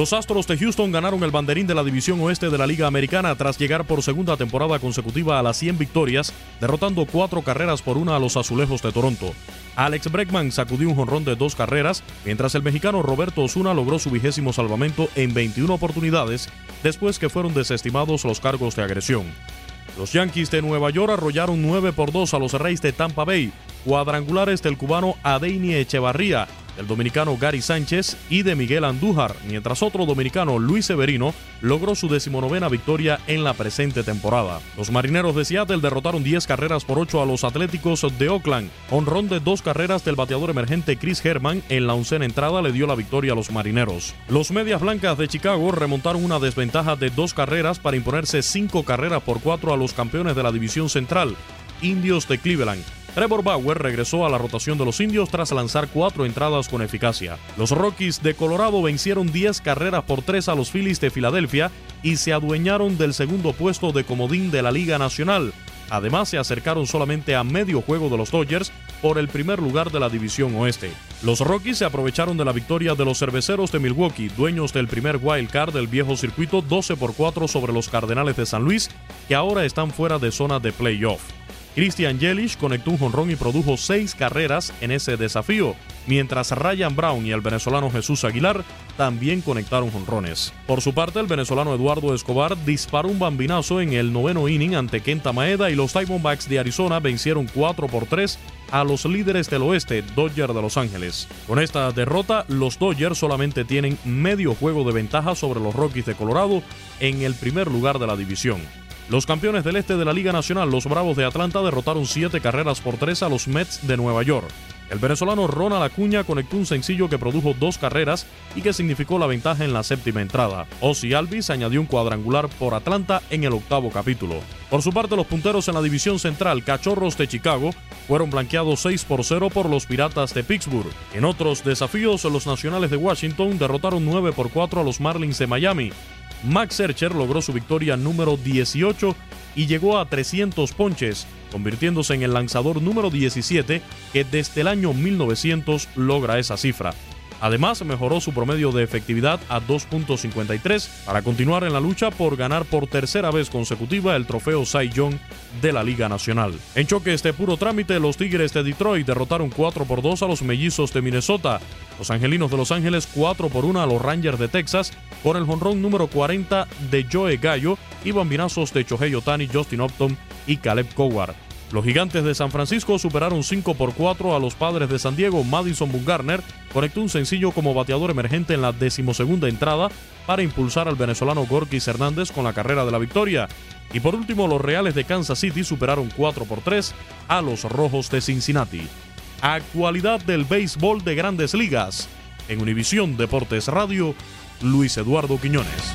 Los Astros de Houston ganaron el banderín de la División Oeste de la Liga Americana tras llegar por segunda temporada consecutiva a las 100 victorias, derrotando cuatro carreras por una a los Azulejos de Toronto. Alex Bregman sacudió un jonrón de dos carreras, mientras el mexicano Roberto Osuna logró su vigésimo salvamento en 21 oportunidades después que fueron desestimados los cargos de agresión. Los Yankees de Nueva York arrollaron 9 por 2 a los Reyes de Tampa Bay, cuadrangulares del cubano Adeini Echevarría, del dominicano Gary Sánchez y de Miguel Andújar, mientras otro dominicano Luis Severino logró su decimonovena victoria en la presente temporada. Los marineros de Seattle derrotaron 10 carreras por 8 a los Atléticos de Oakland. Honrón de dos carreras del bateador emergente Chris Herman en la oncena entrada le dio la victoria a los marineros. Los Medias Blancas de Chicago remontaron una desventaja de dos carreras para imponerse 5 carreras por 4 a los campeones de la División Central, Indios de Cleveland. Trevor Bauer regresó a la rotación de los indios tras lanzar cuatro entradas con eficacia. Los Rockies de Colorado vencieron 10 carreras por 3 a los Phillies de Filadelfia y se adueñaron del segundo puesto de comodín de la Liga Nacional. Además, se acercaron solamente a medio juego de los Dodgers por el primer lugar de la División Oeste. Los Rockies se aprovecharon de la victoria de los cerveceros de Milwaukee, dueños del primer wild card del viejo circuito 12 por 4 sobre los Cardenales de San Luis, que ahora están fuera de zona de playoff. Christian Yelich conectó un jonrón y produjo seis carreras en ese desafío, mientras Ryan Brown y el venezolano Jesús Aguilar también conectaron jonrones. Por su parte, el venezolano Eduardo Escobar disparó un bambinazo en el noveno inning ante Kenta Maeda y los Diamondbacks de Arizona vencieron 4 por 3 a los líderes del oeste, Dodgers de Los Ángeles. Con esta derrota, los Dodgers solamente tienen medio juego de ventaja sobre los Rockies de Colorado en el primer lugar de la división. Los campeones del este de la Liga Nacional, los Bravos de Atlanta, derrotaron siete carreras por tres a los Mets de Nueva York. El venezolano Ronald Acuña conectó un sencillo que produjo dos carreras y que significó la ventaja en la séptima entrada. Ozzy Alvis añadió un cuadrangular por Atlanta en el octavo capítulo. Por su parte, los punteros en la división central, Cachorros de Chicago, fueron blanqueados 6 por 0 por los Piratas de Pittsburgh. En otros desafíos, los Nacionales de Washington derrotaron 9 por 4 a los Marlins de Miami. Max Scherzer logró su victoria número 18 y llegó a 300 ponches, convirtiéndose en el lanzador número 17 que desde el año 1900 logra esa cifra. Además, mejoró su promedio de efectividad a 2.53 para continuar en la lucha por ganar por tercera vez consecutiva el trofeo Cy Young de la Liga Nacional. En choque este puro trámite, los Tigres de Detroit derrotaron 4 por 2 a los Mellizos de Minnesota. Los Angelinos de Los Ángeles 4 por 1 a los Rangers de Texas con el jonrón número 40 de Joe Gallo y bambinazos de Chohei Otani, Justin Upton y Caleb Coward. Los gigantes de San Francisco superaron 5 por 4 a los padres de San Diego. Madison Bumgarner conectó un sencillo como bateador emergente en la decimosegunda entrada para impulsar al venezolano Gorkis Hernández con la carrera de la victoria. Y por último, los Reales de Kansas City superaron 4 por 3 a los Rojos de Cincinnati. Actualidad del béisbol de grandes ligas. En Univisión Deportes Radio, Luis Eduardo Quiñones.